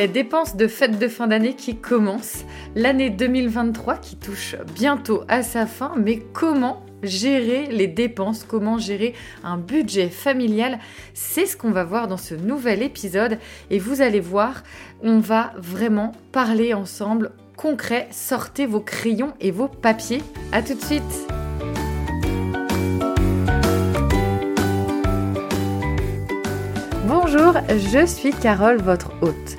les dépenses de fête de fin d'année qui commencent, l'année 2023 qui touche bientôt à sa fin, mais comment gérer les dépenses, comment gérer un budget familial, c'est ce qu'on va voir dans ce nouvel épisode et vous allez voir, on va vraiment parler ensemble concret, sortez vos crayons et vos papiers. À tout de suite. Bonjour, je suis Carole, votre hôte.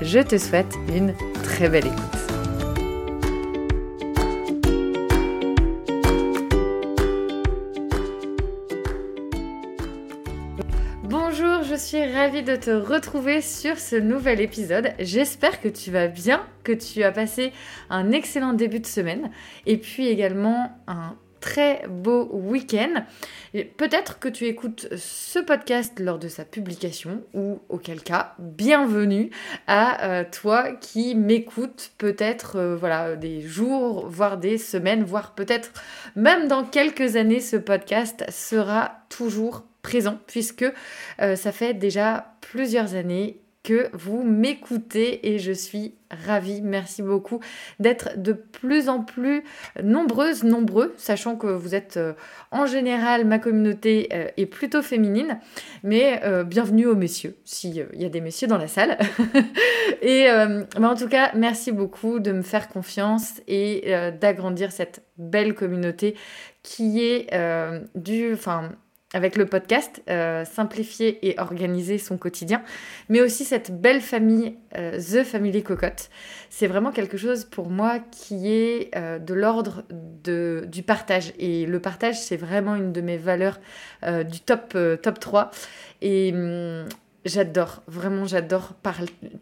Je te souhaite une très belle écoute. Bonjour, je suis ravie de te retrouver sur ce nouvel épisode. J'espère que tu vas bien, que tu as passé un excellent début de semaine et puis également un très beau week-end. Peut-être que tu écoutes ce podcast lors de sa publication ou auquel cas, bienvenue à euh, toi qui m'écoute peut-être euh, voilà des jours, voire des semaines, voire peut-être même dans quelques années ce podcast sera toujours présent puisque euh, ça fait déjà plusieurs années que vous m'écoutez et je suis ravie. Merci beaucoup d'être de plus en plus nombreuses, nombreux, sachant que vous êtes euh, en général, ma communauté euh, est plutôt féminine, mais euh, bienvenue aux messieurs, s'il y a des messieurs dans la salle. et en tout cas, merci beaucoup de me faire confiance et d'agrandir cette belle communauté qui est du... avec le podcast, euh, simplifier et organiser son quotidien, mais aussi cette belle famille, euh, The Family Cocotte. C'est vraiment quelque chose pour moi qui est euh, de l'ordre du partage. Et le partage, c'est vraiment une de mes valeurs du top, top 3. Et hum, j'adore, vraiment j'adore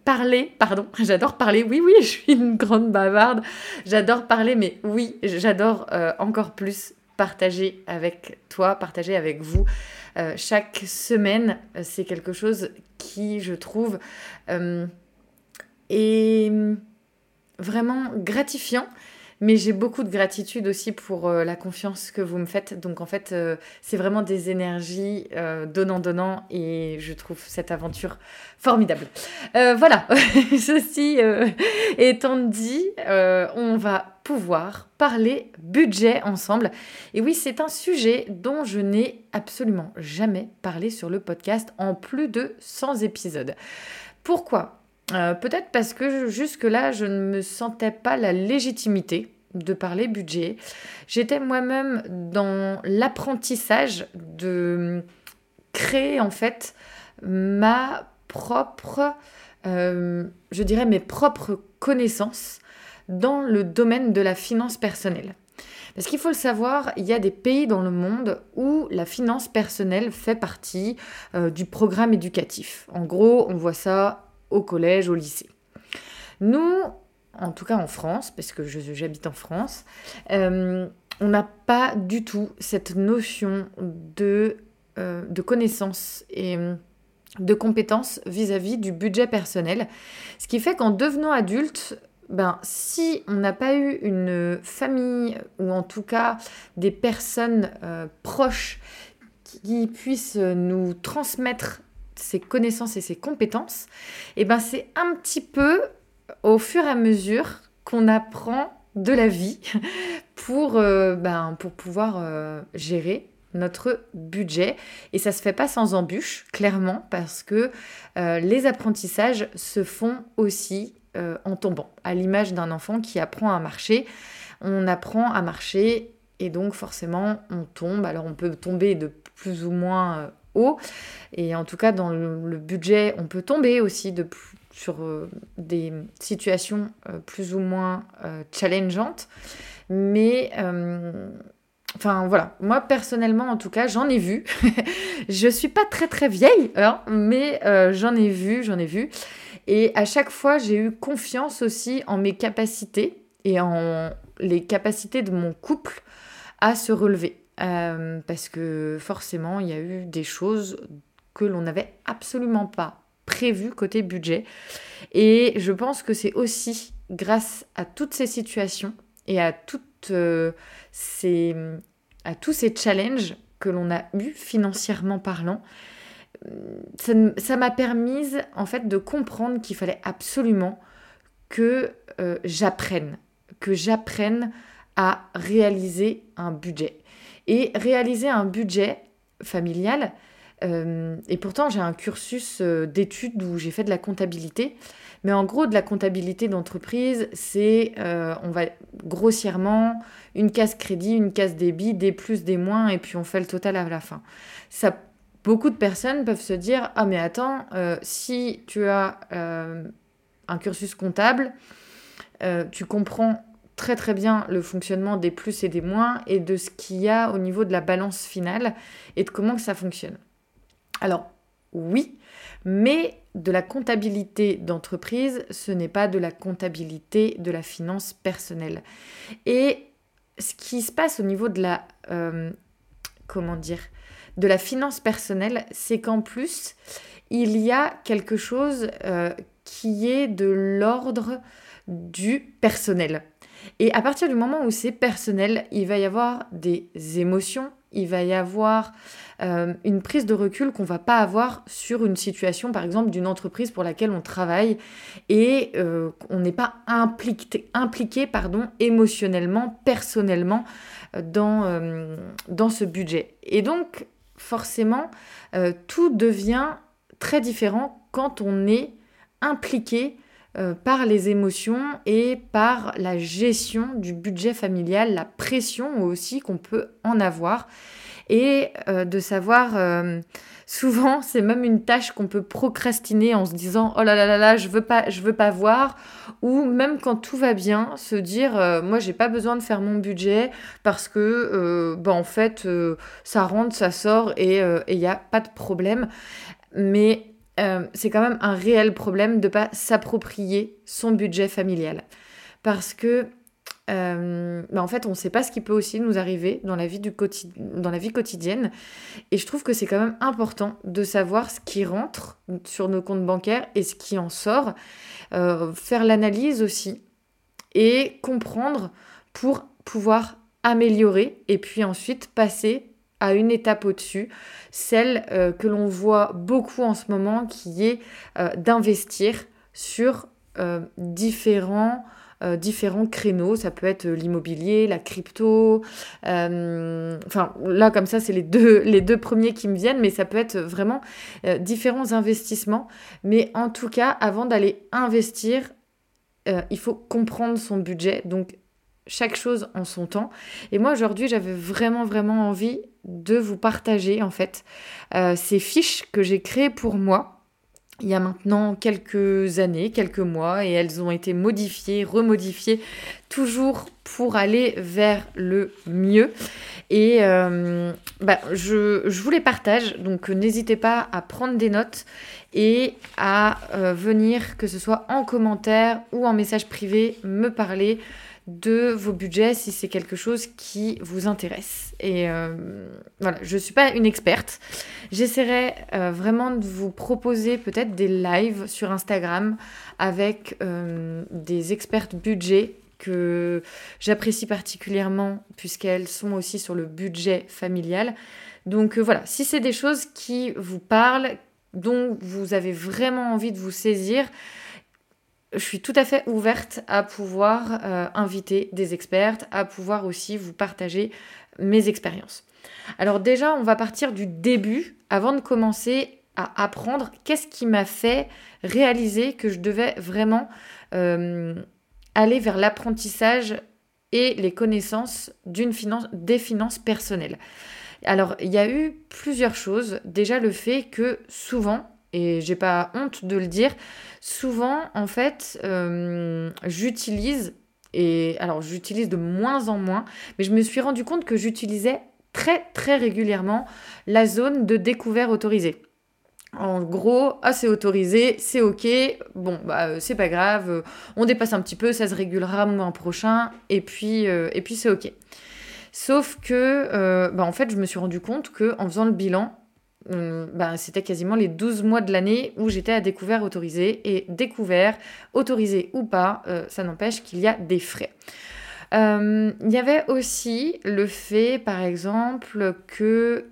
parler, pardon, j'adore parler, oui, oui, je suis une grande bavarde, j'adore parler, mais oui, j'adore encore plus partager avec toi, partager avec vous. Euh, chaque semaine, euh, c'est quelque chose qui, je trouve, euh, est vraiment gratifiant mais j'ai beaucoup de gratitude aussi pour euh, la confiance que vous me faites. Donc en fait, euh, c'est vraiment des énergies euh, donnant-donnant et je trouve cette aventure formidable. voilà, ceci étant dit, on va pouvoir parler budget ensemble. Et oui, c'est un sujet dont je n'ai absolument jamais parlé sur le podcast en plus de 100 épisodes. Pourquoi? Euh, peut-être parce que jusque-là, je ne me sentais pas la légitimité de parler budget. J'étais moi-même dans l'apprentissage de créer en fait ma propre, euh, je dirais mes propres connaissances dans le domaine de la finance personnelle. Parce qu'il faut le savoir, il y a des pays dans le monde où la finance personnelle fait partie euh, du programme éducatif. En gros, on voit ça au collège, au lycée. Nous, en tout cas en France, parce que j'habite en France, euh, on n'a pas du tout cette notion de, euh, connaissance et euh, de compétences vis-à-vis du budget personnel. Ce qui fait qu'en devenant adulte, ben, si on n'a pas eu une famille ou en tout cas des personnes proches qui puissent nous transmettre ses connaissances et ses compétences, et eh ben c'est un petit peu au fur et à mesure qu'on apprend de la vie pour, euh, ben, pour pouvoir euh, gérer notre budget. Et ça se fait pas sans embûches, clairement, parce que euh, les apprentissages se font aussi en tombant. À l'image d'un enfant qui apprend à marcher, on apprend à marcher et donc forcément on tombe. Alors on peut tomber de plus ou moins Et en tout cas, dans le, budget, on peut tomber aussi sur euh, des situations euh, plus ou moins euh, challengeantes. Mais, enfin voilà, moi personnellement, en tout cas, j'en ai vu. je suis pas très très vieille, hein, mais j'en ai vu, j'en ai vu. Et à chaque fois, j'ai eu confiance aussi en mes capacités et en les capacités de mon couple à se relever. Euh, parce que forcément, il y a eu des choses que l'on n'avait absolument pas prévues côté budget. Et je pense que c'est aussi grâce à toutes ces situations et à, toutes, euh, ces, à tous ces challenges que l'on a eu financièrement parlant, ça m'a permis en fait de comprendre qu'il fallait absolument que euh, j'apprenne, que j'apprenne à réaliser un budget. Et réaliser un budget familial, euh, et pourtant j'ai un cursus euh, d'études où j'ai fait de la comptabilité, mais en gros de la comptabilité d'entreprise, c'est, euh, on va grossièrement, une case crédit, une case débit, des plus, des moins, et puis on fait le total à la fin. Ça, beaucoup de personnes peuvent se dire, ah mais attends, si tu as un cursus comptable, tu comprends très très bien le fonctionnement des plus et des moins et de ce qu'il y a au niveau de la balance finale et de comment que ça fonctionne. Alors oui, mais de la comptabilité d'entreprise, ce n'est pas de la comptabilité de la finance personnelle. Et ce qui se passe au niveau de la euh, comment dire de la finance personnelle, c'est qu'en plus il y a quelque chose euh, qui est de l'ordre du personnel. Et à partir du moment où c'est personnel, il va y avoir des émotions, il va y avoir euh, une prise de recul qu'on va pas avoir sur une situation, par exemple, d'une entreprise pour laquelle on travaille et euh, on n'est pas impliqué, impliqué pardon, émotionnellement, personnellement euh, dans ce budget. Et donc, forcément, tout devient très différent quand on est impliqué euh, par les émotions et par la gestion du budget familial, la pression aussi qu'on peut en avoir. Et euh, de savoir, euh, souvent c'est même une tâche qu'on peut procrastiner en se disant oh là là là là, je veux pas, je veux pas voir. Ou même quand tout va bien, se dire moi j'ai pas besoin de faire mon budget parce que bah, en fait ça rentre, ça sort et il n'y a pas de problème. Mais euh, c'est quand même un réel problème de ne pas s'approprier son budget familial. Parce que, euh, bah, en fait, on ne sait pas ce qui peut aussi nous arriver dans la, vie du dans la vie quotidienne. Et je trouve que c'est quand même important de savoir ce qui rentre sur nos comptes bancaires et ce qui en sort. Euh, faire l'analyse aussi et comprendre pour pouvoir améliorer et puis ensuite passer à une étape au-dessus, celle euh, que l'on voit beaucoup en ce moment, qui est euh, d'investir sur euh, différents, différents créneaux. Ça peut être l'immobilier, la crypto. enfin, là, comme ça, c'est les deux, les deux premiers qui me viennent, mais ça peut être vraiment différents investissements. Mais en tout cas, avant d'aller investir, il faut comprendre son budget. Donc, chaque chose en son temps. Et moi aujourd'hui, j'avais vraiment vraiment envie de vous partager en fait euh, ces fiches que j'ai créées pour moi il y a maintenant quelques années, quelques mois, et elles ont été modifiées, remodifiées, toujours pour aller vers le mieux. Et euh, bah, je, vous les partage, donc n'hésitez pas à prendre des notes et à euh, venir, que ce soit en commentaire ou en message privé, me parler de vos budgets si c'est quelque chose qui vous intéresse. Et euh, voilà, je ne suis pas une experte. J'essaierai euh, vraiment de vous proposer peut-être des lives sur Instagram avec euh, des expertes budget que j'apprécie particulièrement puisqu'elles sont aussi sur le budget familial. Donc voilà, si c'est des choses qui vous parlent, dont vous avez vraiment envie de vous saisir, je suis tout à fait ouverte à pouvoir euh, inviter des expertes, à pouvoir aussi vous partager mes expériences. Alors déjà, on va partir du début avant de commencer à apprendre qu'est-ce qui m'a fait réaliser que je devais vraiment euh, aller vers l'apprentissage et les connaissances finance, des finances personnelles. Alors, il y a eu plusieurs choses. Déjà, le fait que souvent, et j'ai pas honte de le dire, souvent, en fait, euh, j'utilise, et alors j'utilise de moins en moins, mais je me suis rendu compte que j'utilisais très très régulièrement la zone de découvert autorisée. En gros, ah c'est autorisé, c'est ok, bon bah euh, c'est pas grave, euh, on dépasse un petit peu, ça se régulera le mois prochain, et puis, et puis c'est ok. Sauf que, bah, en fait, je me suis rendu compte que en faisant le bilan, ben, c'était quasiment les 12 mois de l'année où j'étais à découvert autorisé. Et découvert, autorisé ou pas, euh, ça n'empêche qu'il y a des frais. Euh, il y avait aussi le fait, par exemple, que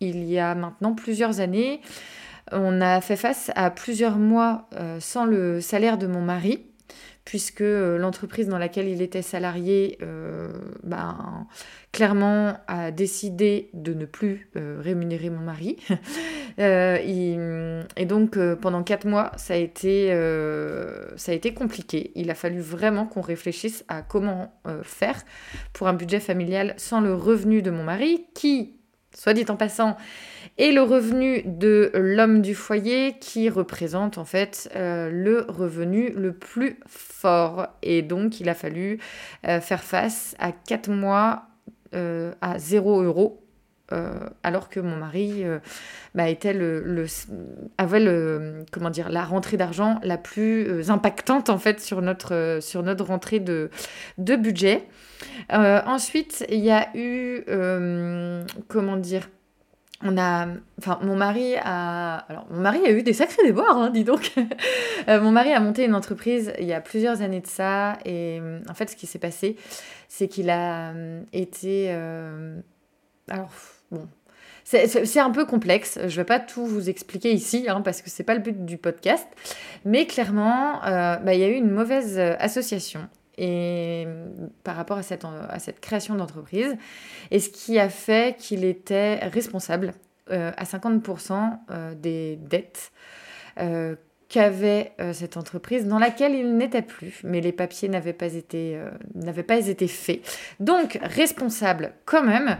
il y a maintenant plusieurs années, on a fait face à plusieurs mois sans le salaire de mon mari puisque euh, l'entreprise dans laquelle il était salarié, euh, ben, clairement a décidé de ne plus euh, rémunérer mon mari. et donc pendant quatre mois, ça a, été, ça a été compliqué. Il a fallu vraiment qu'on réfléchisse à comment faire pour un budget familial sans le revenu de mon mari, qui, soit dit en passant, et le revenu de l'homme du foyer qui représente en fait euh, le revenu le plus fort. Et donc il a fallu euh, faire face à 4 mois euh, à 0 euros. Alors que mon mari bah, était le, avait le, comment dire, la rentrée d'argent la plus impactante en fait sur notre, sur notre rentrée de, budget. ensuite, il y a eu, comment dire, mon mari a, mon mari a eu des sacrés déboires, hein, dis donc. Euh, mon mari a monté une entreprise il y a plusieurs années de ça, et en fait, ce qui s'est passé, c'est qu'il a euh, été, euh, alors bon, c'est un peu complexe. Je ne vais pas tout vous expliquer ici, hein, parce que c'est pas le but du podcast. Mais clairement, bah, il y a eu une mauvaise association et par rapport à cette, à cette création d'entreprise, et ce qui a fait qu'il était responsable euh, à 50% euh, des dettes euh, qu'avait cette entreprise dans laquelle il n'était plus, mais les papiers n'avaient pas été n'avaient pas été faits. Donc responsable quand même,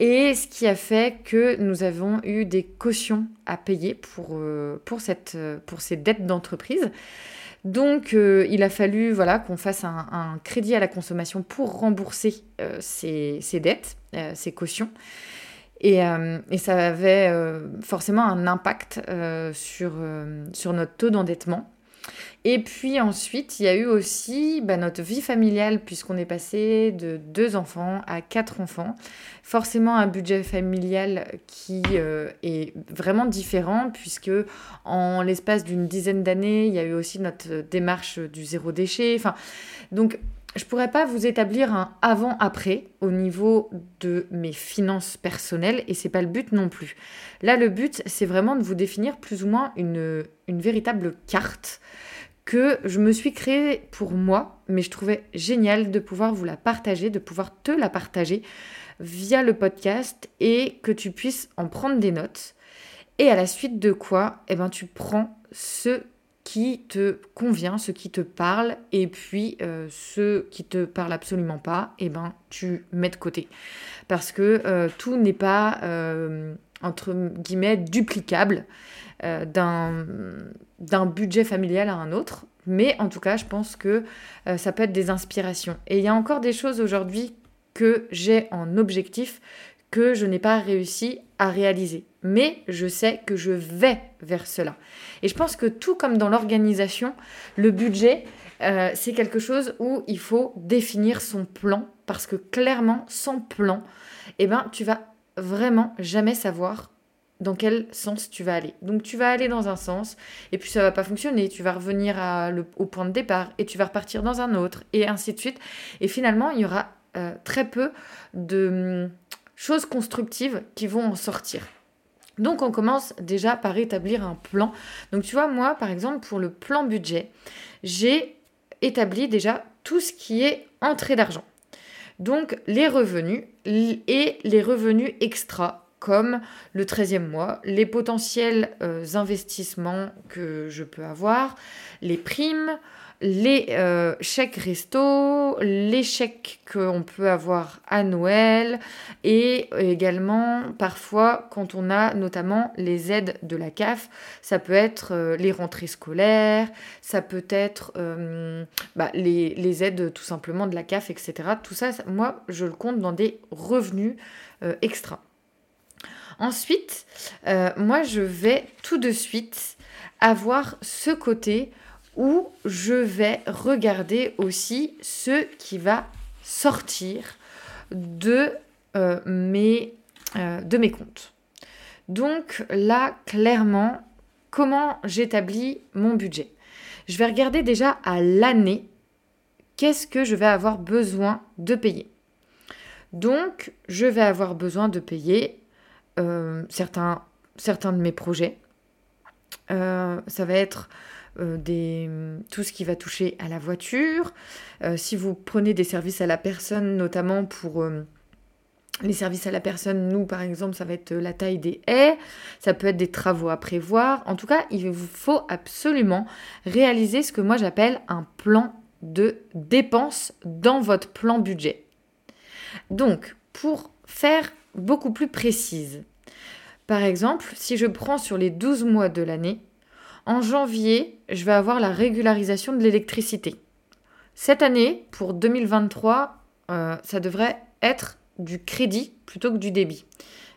et ce qui a fait que nous avons eu des cautions à payer pour pour cette pour ces dettes d'entreprise. Donc, euh, il a fallu voilà, qu'on fasse un, crédit à la consommation pour rembourser euh, ces, dettes, euh, ces cautions. Et, ça avait forcément un impact sur, sur notre taux d'endettement. Et puis ensuite, il y a eu aussi bah, notre vie familiale, puisqu'on est passé de deux enfants à quatre enfants. Forcément, un budget familial qui euh, est vraiment différent, puisque en l'espace d'une dizaine d'années, il y a eu aussi notre démarche du zéro déchet. Enfin, donc, je pourrais pas vous établir un avant-après au niveau de mes finances personnelles et c'est pas le but non plus. Là, le but, c'est vraiment de vous définir plus ou moins une, véritable carte que je me suis créée pour moi, mais je trouvais génial de pouvoir vous la partager, de pouvoir te la partager via le podcast et que tu puisses en prendre des notes. Et à la suite de quoi, eh ben, tu prends ce qui te convient, ce qui te parle, et puis euh, ce qui te parle absolument pas, eh ben, tu mets de côté. Parce que euh, tout n'est pas, euh, entre guillemets, duplicable. D'un budget familial à un autre. Mais en tout cas, je pense que ça peut être des inspirations. Et il y a encore des choses aujourd'hui que j'ai en objectif que je n'ai pas réussi à réaliser. Mais je sais que je vais vers cela. Et je pense que tout comme dans l'organisation, le budget, euh, c'est quelque chose où il faut définir son plan. Parce que clairement, sans plan, eh ben, tu vas vraiment jamais savoir dans quel sens tu vas aller. Donc tu vas aller dans un sens et puis ça va pas fonctionner, tu vas revenir au point de départ et tu vas repartir dans un autre et ainsi de suite. Et finalement, il y aura euh, très peu de choses constructives qui vont en sortir. Donc on commence déjà par établir un plan. Donc tu vois, moi par exemple pour le plan budget, j'ai établi déjà tout ce qui est entrée d'argent. Donc les revenus et les revenus extra comme le 13e mois, les potentiels euh, investissements que je peux avoir, les primes, les euh, chèques resto, les chèques qu'on peut avoir à Noël et également parfois quand on a notamment les aides de la CAF, ça peut être euh, les rentrées scolaires, ça peut être bah, les, les, aides tout simplement de la CAF, etc. Tout ça, moi, je le compte dans des revenus extra. Ensuite, euh, moi, je vais tout de suite avoir ce côté où je vais regarder aussi ce qui va sortir de, euh, mes, euh, de mes comptes. Donc là, clairement, comment j'établis mon budget? Je vais regarder déjà à l'année qu'est-ce que je vais avoir besoin de payer. Donc, je vais avoir besoin de payer euh, certains, de mes projets. Ça va être euh, tout ce qui va toucher à la voiture. si vous prenez des services à la personne, notamment pour les services à la personne, nous par exemple, ça va être la taille des haies, ça peut être des travaux à prévoir. En tout cas, il vous faut absolument réaliser ce que moi j'appelle un plan de dépenses dans votre plan budget. Donc, pour faire beaucoup plus précise. Par exemple, si je prends sur les 12 mois de l'année, en janvier, je vais avoir la régularisation de l'électricité. Cette année, pour 2023, euh, ça devrait être du crédit plutôt que du débit,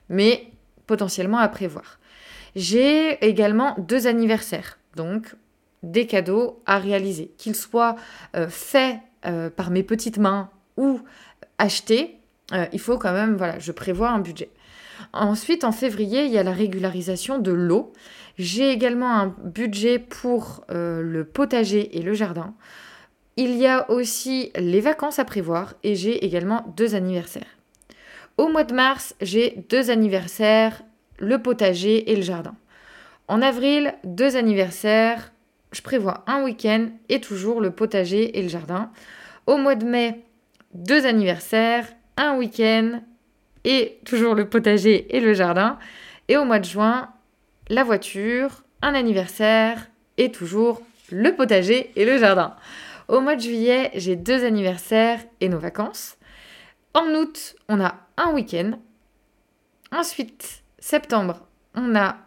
mais potentiellement à prévoir. J'ai également deux anniversaires, donc des cadeaux à réaliser, qu'ils soient euh, faits euh, par mes petites mains ou achetés il faut quand même, voilà, je prévois un budget. Ensuite, en février, il y a la régularisation de l'eau. J'ai également un budget pour euh, le potager et le jardin. Il y a aussi les vacances à prévoir et j'ai également deux anniversaires. Au mois de mars, j'ai deux anniversaires, le potager et le jardin. En avril, deux anniversaires, je prévois un week-end et toujours le potager et le jardin. Au mois de mai, deux anniversaires, un week-end et toujours le potager et le jardin. Et au mois de juin, la voiture, un anniversaire et toujours le potager et le jardin. Au mois de juillet, j'ai deux anniversaires et nos vacances. En août, on a un week-end. Ensuite, septembre, on a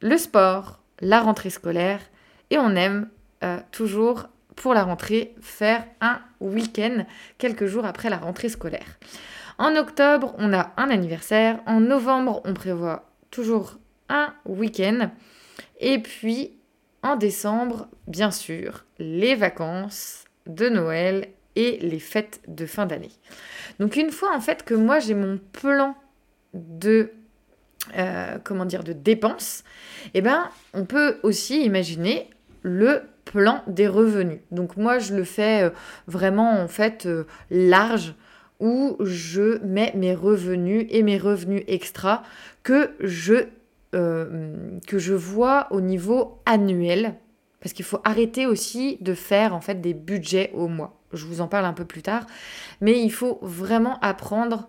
le sport, la rentrée scolaire et on aime euh, toujours pour la rentrée faire un week-end quelques jours après la rentrée scolaire. En octobre, on a un anniversaire. En novembre, on prévoit toujours un week-end. Et puis, en décembre, bien sûr, les vacances de Noël et les fêtes de fin d'année. Donc une fois en fait que moi j'ai mon plan de euh, comment dire de dépenses, eh ben on peut aussi imaginer le plan des revenus. Donc moi, je le fais euh, vraiment en fait euh, large où je mets mes revenus et mes revenus extra que je, euh, que je vois au niveau annuel. Parce qu'il faut arrêter aussi de faire en fait des budgets au mois. Je vous en parle un peu plus tard. Mais il faut vraiment apprendre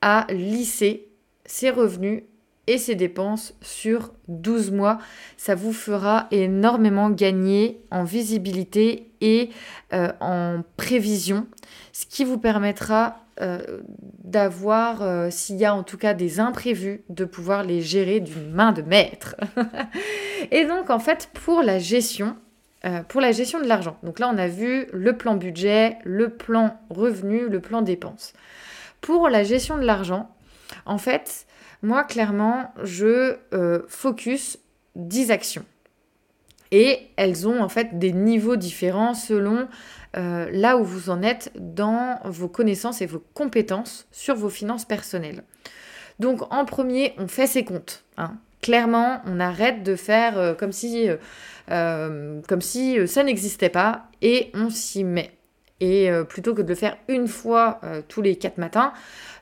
à lisser ses revenus et ses dépenses sur 12 mois. Ça vous fera énormément gagner en visibilité et euh, en prévision, ce qui vous permettra euh, d'avoir, euh, s'il y a en tout cas des imprévus, de pouvoir les gérer d'une main de maître. et donc en fait, pour la gestion, pour la gestion de l'argent. Donc là, on a vu le plan budget, le plan revenu, le plan dépenses. Pour la gestion de l'argent, En fait, moi, clairement, je euh, focus 10 actions. Et elles ont en fait des niveaux différents selon euh, là où vous en êtes dans vos connaissances et vos compétences sur vos finances personnelles. Donc en premier, on fait ses comptes. Hein. Clairement, on arrête de faire euh, comme si, si ça n'existait pas et on s'y met. Et plutôt que de le faire une fois tous les quatre matins,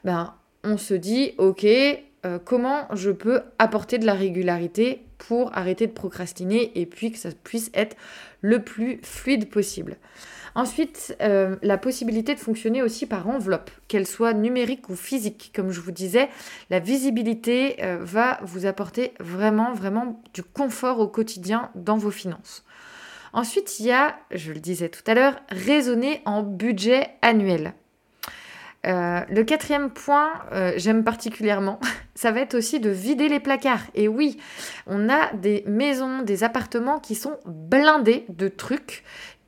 ben, on se dit, ok, euh, comment je peux apporter de la régularité pour arrêter de procrastiner et puis que ça puisse être le plus fluide possible. Ensuite, euh, la possibilité de fonctionner aussi par enveloppe, qu'elle soit numérique ou physique. Comme je vous disais, la visibilité euh, va vous apporter vraiment, vraiment du confort au quotidien dans vos finances. Ensuite, il y a, je le disais tout à l'heure, raisonner en budget annuel. Euh, le quatrième point, j'aime particulièrement, ça va être aussi de vider les placards. Et oui, on a des maisons, des appartements qui sont blindés de trucs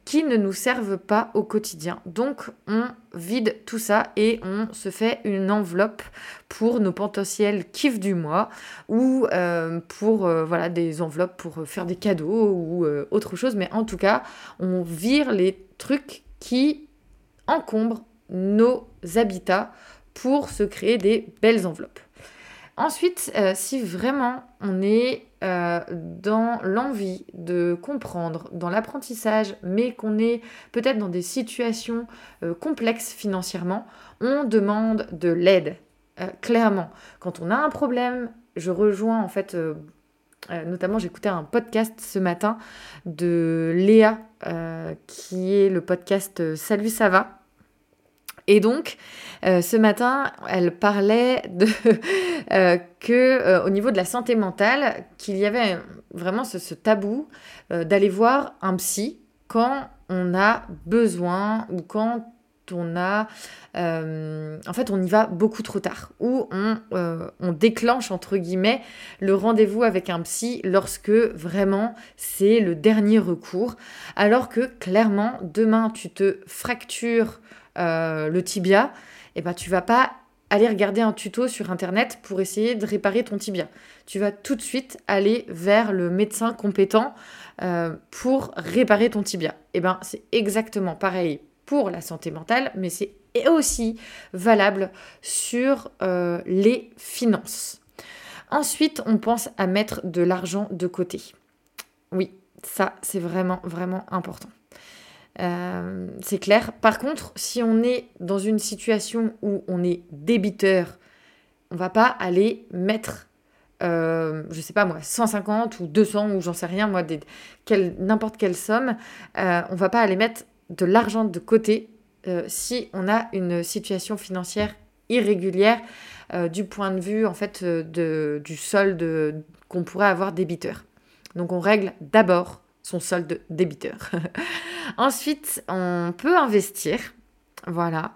qui ne nous servent pas au quotidien. Donc on vide tout ça et on se fait une enveloppe pour nos potentiels kiffs du mois ou euh, pour voilà des enveloppes pour faire des cadeaux ou autre chose. Mais en tout cas, on vire les trucs qui encombrent nos habitats pour se créer des belles enveloppes. Ensuite, euh, si vraiment on est euh, dans l'envie de comprendre, dans l'apprentissage, mais qu'on est peut-être dans des situations euh, complexes financièrement, on demande de l'aide. clairement, quand on a un problème, je rejoins en fait, notamment j'écoutais un podcast ce matin de Léa, qui est le podcast Salut ça va? Et donc, euh, ce matin, elle parlait de euh, que euh, au niveau de la santé mentale, qu'il y avait vraiment ce, tabou d'aller voir un psy quand on a besoin ou quand on a en fait on y va beaucoup trop tard ou on, on déclenche entre guillemets le rendez-vous avec un psy lorsque vraiment c'est le dernier recours. Alors que clairement demain tu te fractures euh, le tibia, et eh ben, tu vas pas aller regarder un tuto sur internet pour essayer de réparer ton tibia. Tu vas tout de suite aller vers le médecin compétent euh, pour réparer ton tibia. Et eh ben c'est exactement pareil pour la santé mentale, mais c'est aussi valable sur euh, les finances. Ensuite, on pense à mettre de l'argent de côté. Oui, ça c'est vraiment vraiment important. Euh, c'est clair. Par contre, si on est dans une situation où on est débiteur, on va pas aller mettre, euh, je sais pas moi, 150 ou 200 ou j'en sais rien, moi, n'importe quelle somme, euh, on va pas aller mettre de l'argent de côté euh, si on a une situation financière irrégulière du point de vue en fait de, du solde qu'on pourrait avoir débiteur. Donc on règle d'abord son solde débiteur. Ensuite, on peut investir. Voilà.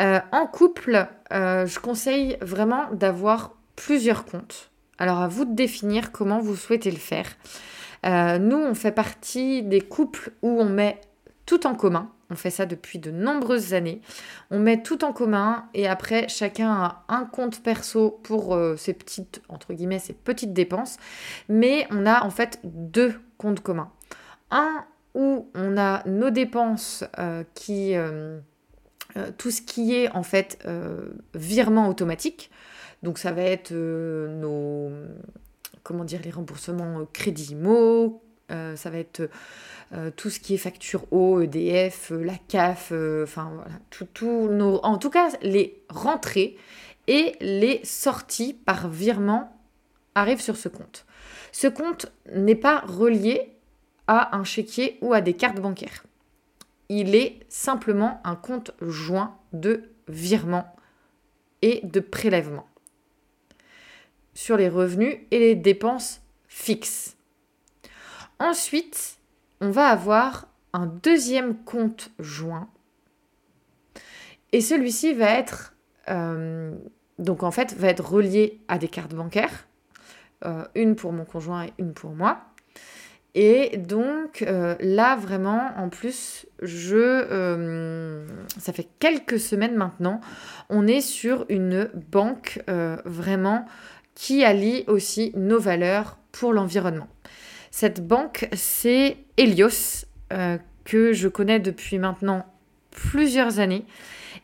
Euh, en couple, euh, je conseille vraiment d'avoir plusieurs comptes. Alors à vous de définir comment vous souhaitez le faire. Euh, nous, on fait partie des couples où on met tout en commun. On fait ça depuis de nombreuses années. On met tout en commun et après chacun a un compte perso pour petites entre guillemets ses petites dépenses, mais on a en fait deux comptes communs. Un où on a nos dépenses euh, qui... Euh, euh, tout ce qui est en fait virement automatique. Donc ça va être nos... Comment dire Les remboursements crédit IMO, ça va être tout ce qui est facture eau, EDF, la CAF, enfin voilà, tout, nos, en tout cas les rentrées et les sorties par virement arrivent sur ce compte. Ce compte n'est pas relié à un chéquier ou à des cartes bancaires. Il est simplement un compte joint de virement et de prélèvement sur les revenus et les dépenses fixes. Ensuite, on va avoir un deuxième compte joint et celui-ci va être euh, donc en fait va être relié à des cartes bancaires, euh, une pour mon conjoint et une pour moi. Et donc là, vraiment, en plus, je, ça fait quelques semaines maintenant, on est sur une banque vraiment qui allie aussi nos valeurs pour l'environnement. Cette banque, c'est Helios, que je connais depuis maintenant plusieurs années.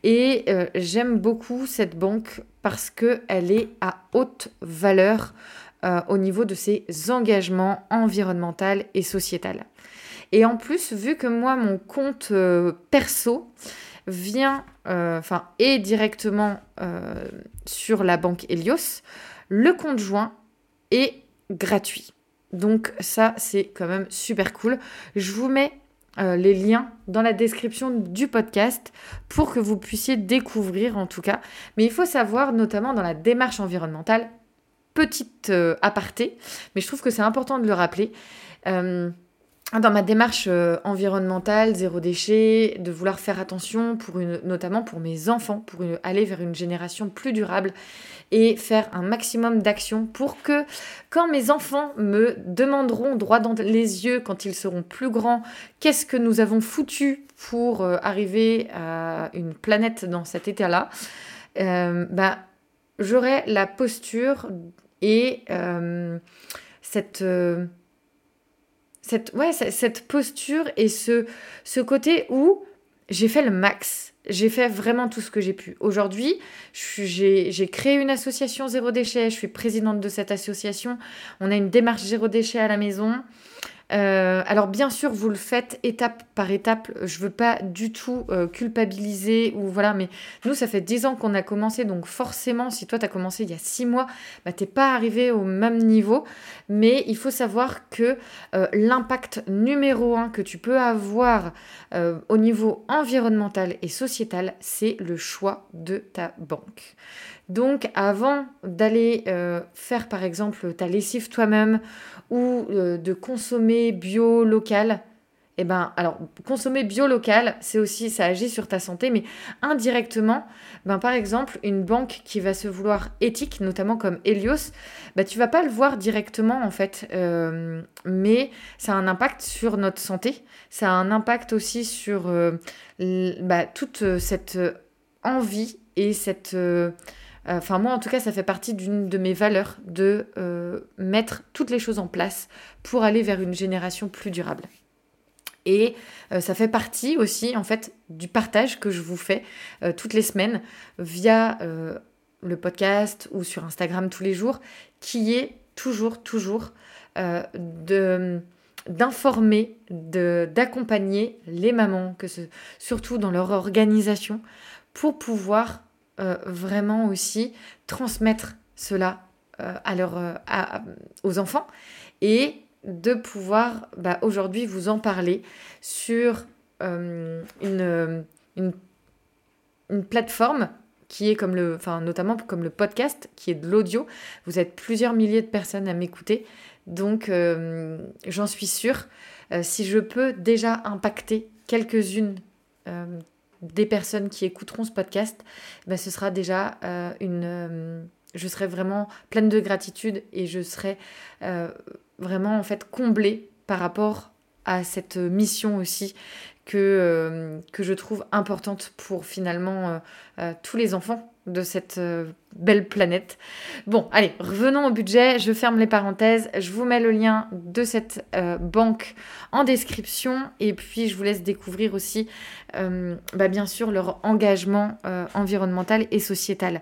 Et euh, j'aime beaucoup cette banque parce qu'elle est à haute valeur euh, au niveau de ses engagements environnementaux et sociétaux. Et en plus, vu que moi, mon compte euh, perso vient, enfin, est directement sur la banque Helios, le compte joint est gratuit. Donc ça, c'est quand même super cool. Je vous mets euh, les liens dans la description du podcast pour que vous puissiez découvrir en tout cas. Mais il faut savoir, notamment dans la démarche environnementale, petite euh, aparté, mais je trouve que c'est important de le rappeler. Euh, dans ma démarche environnementale, zéro déchet, de vouloir faire attention, pour une, notamment pour mes enfants, pour aller vers une génération plus durable, et faire un maximum d'actions pour que quand mes enfants me demanderont droit dans les yeux quand ils seront plus grands qu'est-ce que nous avons foutu pour euh, arriver à une planète dans cet état-là, euh, bah, j'aurai la posture et euh, cette cette, ouais, cette posture et ce, ce côté où j'ai fait le max j'ai fait vraiment tout ce que j'ai pu. Aujourd'hui, j'ai créé une association zéro déchet, je suis présidente de cette association. On a une démarche zéro déchet à la maison. Euh, alors bien sûr, vous le faites étape par étape. Je veux pas du tout euh, culpabiliser ou voilà, mais nous, ça fait 10 ans qu'on a commencé, donc forcément, si toi, tu as commencé il y a 6 mois, bah, t'es pas arrivé au même niveau. Mais il faut savoir que euh, l'impact numéro un que tu peux avoir au niveau environnemental et sociétal, c'est le choix de ta banque. Donc avant d'aller euh, faire par exemple ta lessive toi-même ou euh, de consommer bio local, eh ben alors consommer bio local, c'est aussi ça agit sur ta santé, mais indirectement, ben par exemple une banque qui va se vouloir éthique, notamment comme Helios, ben tu vas pas le voir directement en fait, euh, mais ça a un impact sur notre santé, ça a un impact aussi sur bah, toute cette envie et cette enfin, moi, en tout cas, ça fait partie d'une de mes valeurs de euh, mettre toutes les choses en place pour aller vers une génération plus durable. Et euh, ça fait partie aussi, en fait, du partage que je vous fais toutes les semaines via le podcast ou sur Instagram tous les jours, qui est toujours, toujours d'informer, d'accompagner les mamans, surtout dans leur organisation, pour pouvoir euh, vraiment aussi transmettre cela euh, à leur, euh, aux enfants et de pouvoir bah, aujourd'hui vous en parler sur une, une, une, plateforme qui est comme le, enfin notamment comme le podcast, qui est de l'audio. Vous êtes plusieurs milliers de personnes à m'écouter, donc j'en suis sûre. si je peux déjà impacter quelques-unes des personnes qui écouteront ce podcast, ben, ce sera déjà euh, une... Euh, je serai vraiment pleine de gratitude et je serai euh, vraiment en fait comblée par rapport à cette mission aussi que, que je trouve importante pour finalement tous les enfants de cette euh, belle planète. Bon, allez, revenons au budget. Je ferme les parenthèses. Je vous mets le lien de cette euh, banque en description. Et puis, je vous laisse découvrir aussi, euh, bah, bien sûr, leur engagement environnemental et sociétal.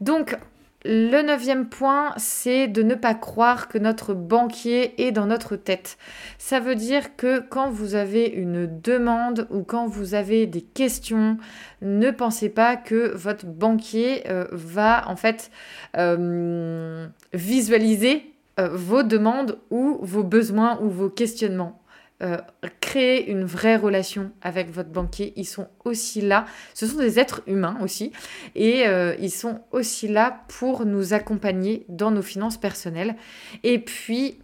Donc, le neuvième point, c'est de ne pas croire que notre banquier est dans notre tête. Ça veut dire que quand vous avez une demande ou quand vous avez des questions, ne pensez pas que votre banquier euh, va en fait euh, visualiser euh, vos demandes ou vos besoins ou vos questionnements. Euh, créer une vraie relation avec votre banquier. Ils sont aussi là. Ce sont des êtres humains aussi. Et euh, ils sont aussi là pour nous accompagner dans nos finances personnelles. Et puis,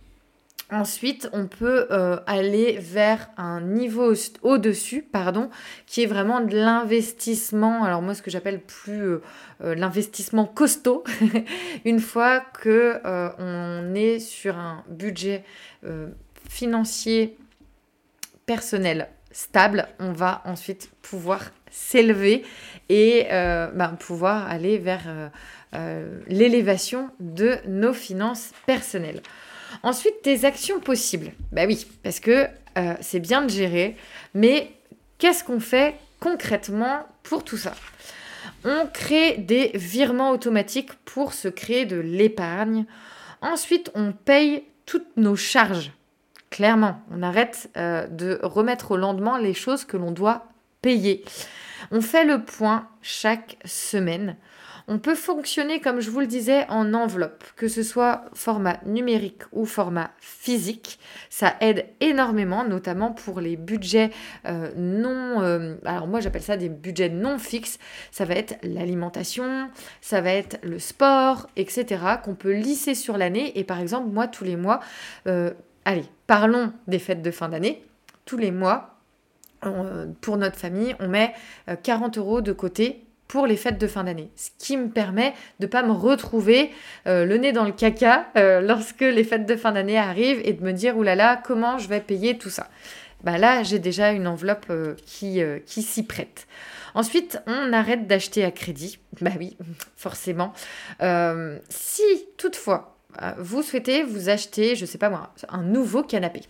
Ensuite, on peut euh, aller vers un niveau au-dessus, pardon, qui est vraiment de l'investissement. Alors moi, ce que j'appelle plus l'investissement costaud. Une fois que on est sur un budget financier personnel stable, on va ensuite pouvoir s'élever et euh, ben, pouvoir aller vers euh, euh, l'élévation de nos finances personnelles. Ensuite, des actions possibles. Bah oui, parce que c'est bien de gérer, mais qu'est-ce qu'on fait concrètement pour tout ça? On crée des virements automatiques pour se créer de l'épargne. Ensuite, on paye toutes nos charges. Clairement, on arrête de remettre au lendemain les choses que l'on doit payer. On fait le point chaque semaine. On peut fonctionner, comme je vous le disais, en enveloppe, que ce soit format numérique ou format physique. Ça aide énormément, notamment pour les budgets euh, non... Euh, alors moi j'appelle ça des budgets non fixes. Ça va être l'alimentation, ça va être le sport, etc. qu'on peut lisser sur l'année. Et par exemple, moi tous les mois, euh, allez, parlons des fêtes de fin d'année. Tous les mois, pour notre famille, on met 40 euros de côté pour les fêtes de fin d'année. Ce qui me permet de ne pas me retrouver euh, le nez dans le caca euh, lorsque les fêtes de fin d'année arrivent et de me dire, oulala, comment je vais payer tout ça bah Là, j'ai déjà une enveloppe euh, qui, qui s'y prête. Ensuite, on arrête d'acheter à crédit. Bah oui, forcément. si toutefois, vous souhaitez vous acheter, je sais pas moi, un nouveau canapé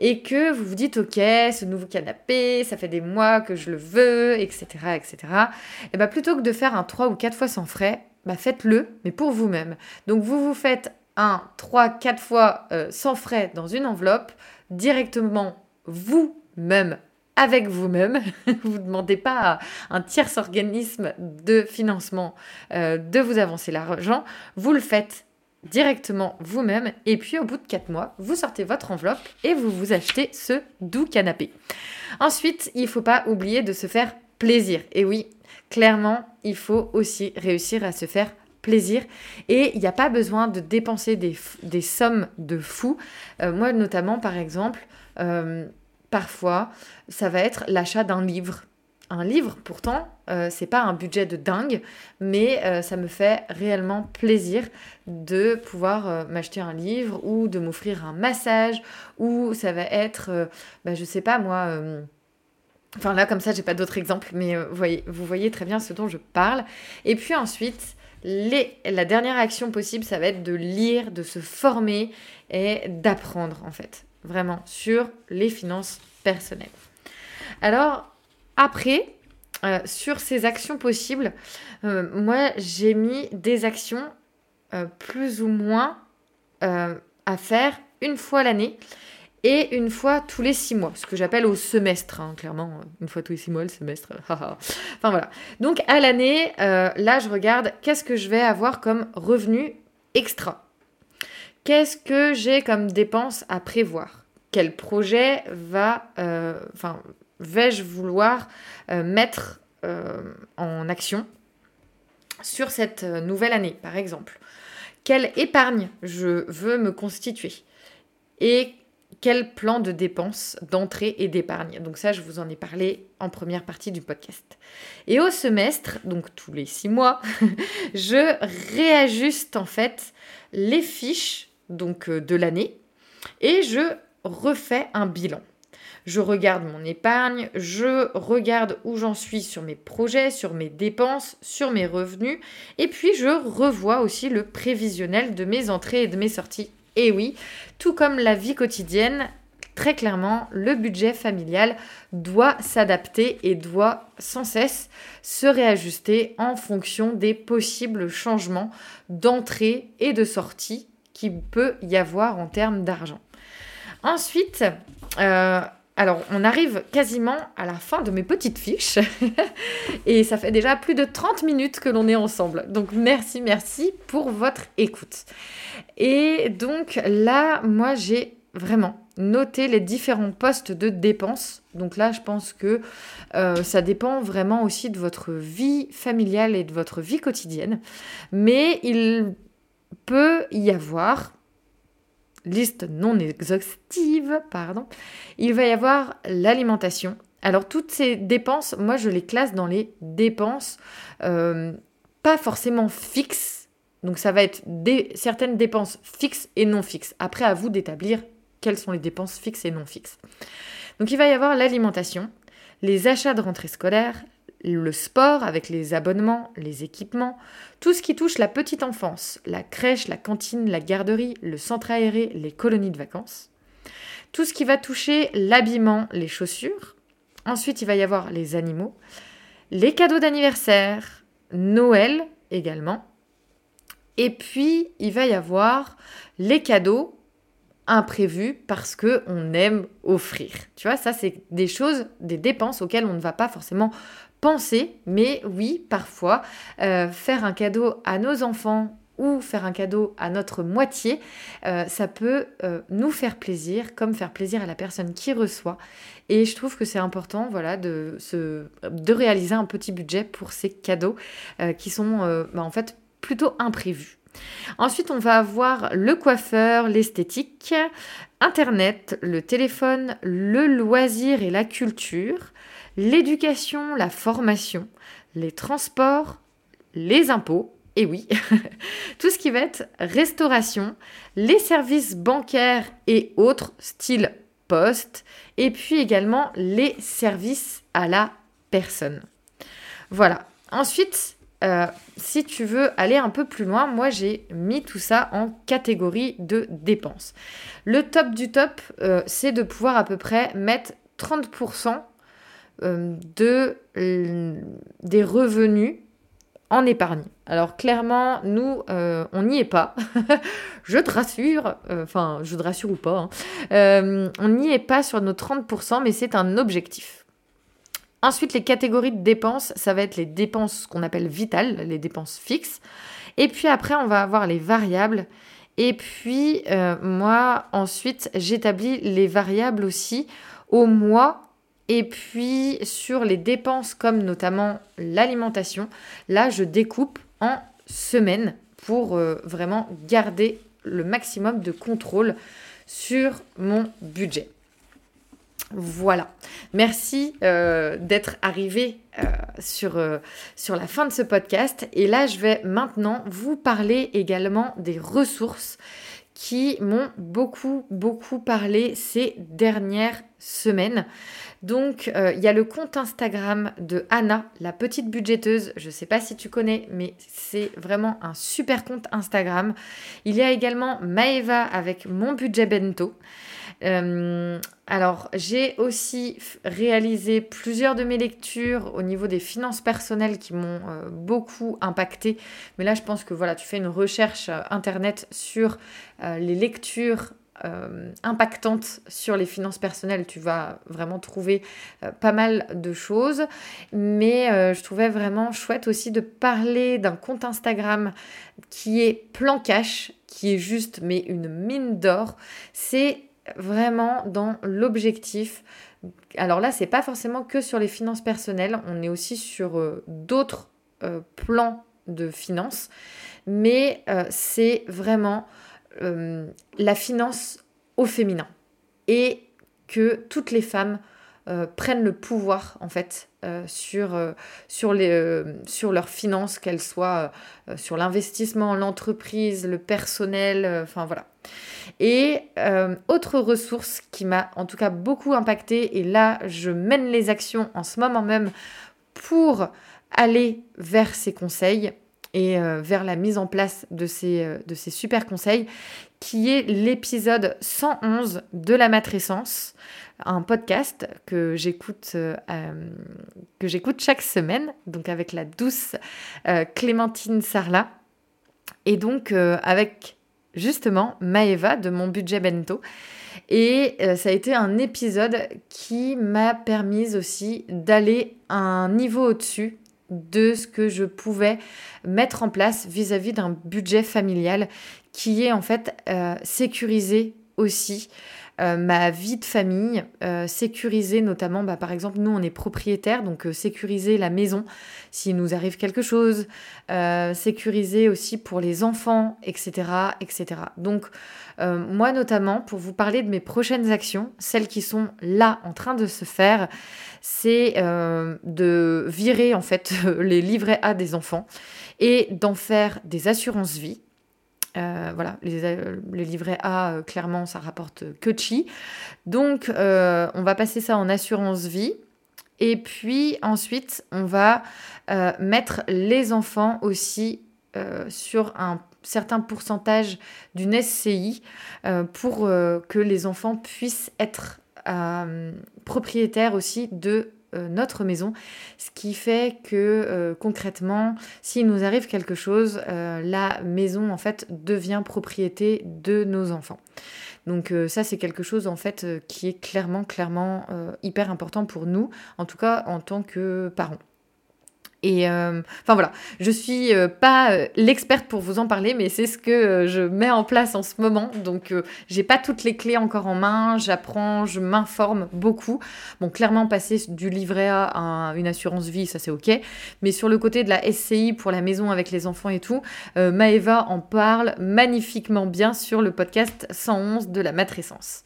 et que vous vous dites ok ce nouveau canapé ça fait des mois que je le veux etc etc et bah plutôt que de faire un 3 ou 4 fois sans frais bah faites-le mais pour vous-même donc vous vous faites un 3 4 fois euh, sans frais dans une enveloppe directement vous-même avec vous-même. vous ne demandez pas à un tierce organisme de financement euh, de vous avancer l'argent. Vous le faites directement vous-même. Et puis au bout de 4 mois, vous sortez votre enveloppe et vous vous achetez ce doux canapé. Ensuite, il ne faut pas oublier de se faire plaisir. Et oui, clairement, il faut aussi réussir à se faire plaisir et il n'y a pas besoin de dépenser des, sommes de fous. Euh, moi notamment, par exemple, euh, parfois, ça va être l'achat d'un livre un livre, pourtant, euh, c'est pas un budget de dingue, mais euh, ça me fait réellement plaisir de pouvoir euh, m'acheter un livre ou de m'offrir un massage ou ça va être, bah, je sais pas moi. Enfin là comme ça j'ai pas d'autres exemples mais vous, voyez, vous voyez très bien ce dont je parle. Et puis ensuite les, la dernière action possible ça va être de lire, de se former et d'apprendre en fait vraiment sur les finances personnelles. Alors après, euh, sur ces actions possibles, euh, moi j'ai mis des actions euh, plus ou moins à faire une fois l'année et une fois tous les six mois, ce que j'appelle au semestre, hein, clairement, une fois tous les six mois le semestre. enfin voilà. Donc à l'année, là je regarde qu'est-ce que je vais avoir comme revenu extra. Qu'est-ce que j'ai comme dépenses à prévoir? Quel projet va, vais-je vouloir euh, mettre euh, en action sur cette euh, nouvelle année, par exemple? Quelle épargne je veux me constituer? Et quel plan de dépenses, d'entrée et d'épargne? Donc ça, je vous en ai parlé en première partie du podcast. Et au semestre, donc tous les six mois, je réajuste en fait les fiches donc de l'année et je refais un bilan je regarde mon épargne, je regarde où j'en suis sur mes projets, sur mes dépenses, sur mes revenus, et puis je revois aussi le prévisionnel de mes entrées et de mes sorties. Et oui, tout comme la vie quotidienne, très clairement, le budget familial doit s'adapter et doit sans cesse se réajuster en fonction des possibles changements d'entrée et de sortie qu'il peut y avoir en termes d'argent. Ensuite, euh, alors, on arrive quasiment à la fin de mes petites fiches. et ça fait déjà plus de 30 minutes que l'on est ensemble. Donc, merci, merci pour votre écoute. Et donc, là, moi, j'ai vraiment noté les différents postes de dépenses. Donc là, je pense que euh, ça dépend vraiment aussi de votre vie familiale et de votre vie quotidienne. Mais il peut y avoir liste non exhaustive, pardon, il va y avoir l'alimentation. Alors toutes ces dépenses, moi je les classe dans les dépenses euh, pas forcément fixes. Donc ça va être certaines dépenses fixes et non fixes. Après à vous d'établir quelles sont les dépenses fixes et non fixes. Donc il va y avoir l'alimentation, les achats de rentrée scolaire, le sport avec les abonnements, les équipements, tout ce qui touche la petite enfance, la crèche, la cantine, la garderie, le centre aéré, les colonies de vacances. Tout ce qui va toucher l'habillement, les chaussures. Ensuite, il va y avoir les animaux, les cadeaux d'anniversaire, Noël également. Et puis, il va y avoir les cadeaux imprévus parce que on aime offrir. Tu vois, ça c'est des choses, des dépenses auxquelles on ne va pas forcément penser, mais oui, parfois, euh, faire un cadeau à nos enfants ou faire un cadeau à notre moitié, euh, ça peut euh, nous faire plaisir, comme faire plaisir à la personne qui reçoit. Et je trouve que c'est important, voilà, de, se, de réaliser un petit budget pour ces cadeaux qui sont, bah, en fait, plutôt imprévus. Ensuite, on va avoir le coiffeur, l'esthétique, Internet, le téléphone, le loisir et la culture, l'éducation, la formation, les transports, les impôts, et oui, tout ce qui va être restauration, les services bancaires et autres, style poste, et puis également les services à la personne. Voilà. Ensuite, euh, si tu veux aller un peu plus loin, moi j'ai mis tout ça en catégorie de dépenses. Le top du top, euh, c'est de pouvoir à peu près mettre 30% euh, de, des revenus en épargne. Alors clairement, nous, on n'y est pas. je te rassure, enfin, je te rassure ou pas, hein. on n'y est pas sur nos 30%, mais c'est un objectif. Ensuite, les catégories de dépenses, ça va être les dépenses qu'on appelle vitales, les dépenses fixes. Et puis après, on va avoir les variables. Et puis, euh, moi, ensuite, j'établis les variables aussi au mois. Et puis, sur les dépenses comme notamment l'alimentation, là, je découpe en semaines pour euh, vraiment garder le maximum de contrôle sur mon budget. Voilà. Merci euh, d'être arrivé euh, sur, sur la fin de ce podcast. Et là, je vais maintenant vous parler également des ressources qui m'ont beaucoup, beaucoup parlé ces dernières semaines. Donc, il y a le compte Instagram de Anna, la petite budgéteuse. Je ne sais pas si tu connais, mais c'est vraiment un super compte Instagram. Il y a également Maeva avec mon budget bento. Euh, alors, j'ai aussi réalisé plusieurs de mes lectures au niveau des finances personnelles qui m'ont euh, beaucoup impacté. Mais là, je pense que voilà, tu fais une recherche euh, internet sur les lectures impactantes sur les finances personnelles, tu vas vraiment trouver pas mal de choses. Mais je trouvais vraiment chouette aussi de parler d'un compte Instagram qui est Plan Cash, qui est juste mais une mine d'or. C'est vraiment dans l'objectif. Alors là, c'est pas forcément que sur les finances personnelles, on est aussi sur euh, d'autres euh, plans de finances, mais euh, c'est vraiment la finance au féminin et que toutes les femmes prennent le pouvoir en fait sur, sur, les, sur leurs finances, qu'elles soient sur l'investissement, l'entreprise, le personnel, enfin voilà. Et euh, autre ressource qui m'a en tout cas beaucoup impacté, et là je mène les actions en ce moment même pour aller vers ces conseils et euh, vers la mise en place de ces, euh, de ces super conseils, qui est l'épisode 111 de la matrescence, un podcast que j'écoute que j'écoute chaque semaine, donc avec la douce Clémentine Sarla. Et donc avec justement Maeva de mon budget bento. Et euh, ça a été un épisode qui m'a permis aussi d'aller un niveau au-dessus de ce que je pouvais mettre en place vis-à-vis d'un budget familial qui est en fait euh, sécurisé aussi euh, ma vie de famille, euh, sécuriser notamment, bah, par exemple, nous on est propriétaire, donc euh, sécuriser la maison s'il nous arrive quelque chose, sécuriser aussi pour les enfants, etc. etc. Donc moi notamment, pour vous parler de mes prochaines actions, celles qui sont là en train de se faire, c'est de virer en fait les livrets A des enfants et d'en faire des assurances vie voilà, les, livrets A, clairement, ça rapporte que chi. Donc, on va passer ça en assurance vie. Et puis ensuite, on va mettre les enfants aussi sur un certain pourcentage d'une SCI pour que les enfants puissent être propriétaires aussi de euh, notre maison, ce qui fait que euh, concrètement, s'il nous arrive quelque chose, euh, la maison en fait devient propriété de nos enfants. Donc ça c'est quelque chose en fait qui est clairement clairement hyper important pour nous, en tout cas en tant que parents. Et euh, enfin voilà, je suis euh, pas euh, l'experte pour vous en parler, mais c'est ce que je mets en place en ce moment. Donc j'ai pas toutes les clés encore en main, j'apprends, je m'informe beaucoup. Bon, clairement passer du livret A à une assurance vie, ça c'est ok. Mais sur le côté de la SCI pour la maison avec les enfants et tout, Maeva en parle magnifiquement bien sur le podcast 111 de la matrescence.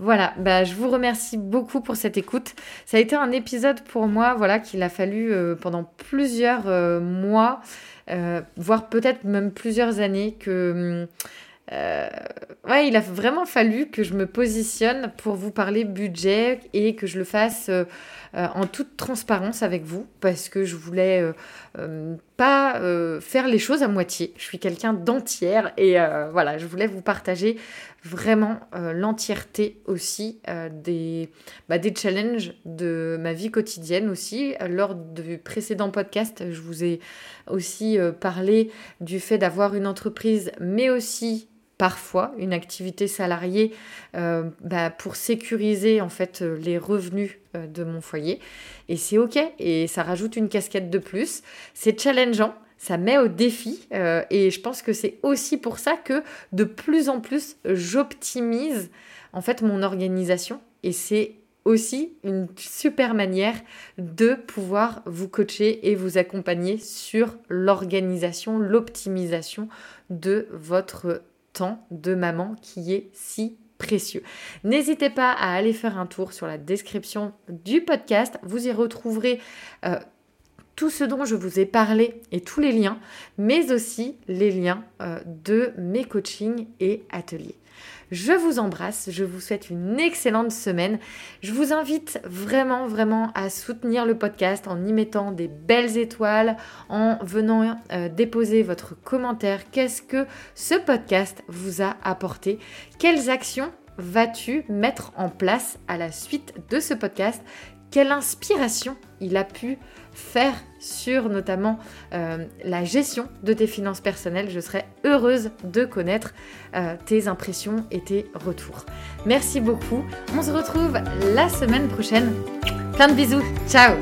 Voilà, bah, je vous remercie beaucoup pour cette écoute. Ça a été un épisode pour moi, voilà, qu'il a fallu euh, pendant plusieurs euh, mois, euh, voire peut-être même plusieurs années, que il a vraiment fallu que je me positionne pour vous parler budget et que je le fasse en toute transparence avec vous parce que je voulais pas faire les choses à moitié. Je suis quelqu'un d'entière et voilà, je voulais vous partager vraiment euh, l'entièreté aussi euh, des, bah, des challenges de ma vie quotidienne aussi. Lors du précédent podcast, je vous ai aussi euh, parlé du fait d'avoir une entreprise, mais aussi parfois une activité salariée bah, pour sécuriser en fait les revenus de mon foyer. Et c'est ok, et ça rajoute une casquette de plus. C'est challengeant, ça met au défi. Euh, et je pense que c'est aussi pour ça que de plus en plus, j'optimise en fait mon organisation. Et c'est aussi une super manière de pouvoir vous coacher et vous accompagner sur l'organisation, l'optimisation de votre de maman qui est si précieux. N'hésitez pas à aller faire un tour sur la description du podcast. Vous y retrouverez euh, tout ce dont je vous ai parlé et tous les liens, mais aussi les liens euh, de mes coachings et ateliers. Je vous embrasse, je vous souhaite une excellente semaine. Je vous invite vraiment, vraiment à soutenir le podcast en y mettant des belles étoiles, en venant euh, déposer votre commentaire. Qu'est-ce que ce podcast vous a apporté? Quelles actions vas-tu mettre en place à la suite de ce podcast? Quelle inspiration il a pu faire sur notamment euh, la gestion de tes finances personnelles. Je serais heureuse de connaître euh, tes impressions et tes retours. Merci beaucoup. On se retrouve la semaine prochaine. Plein de bisous. Ciao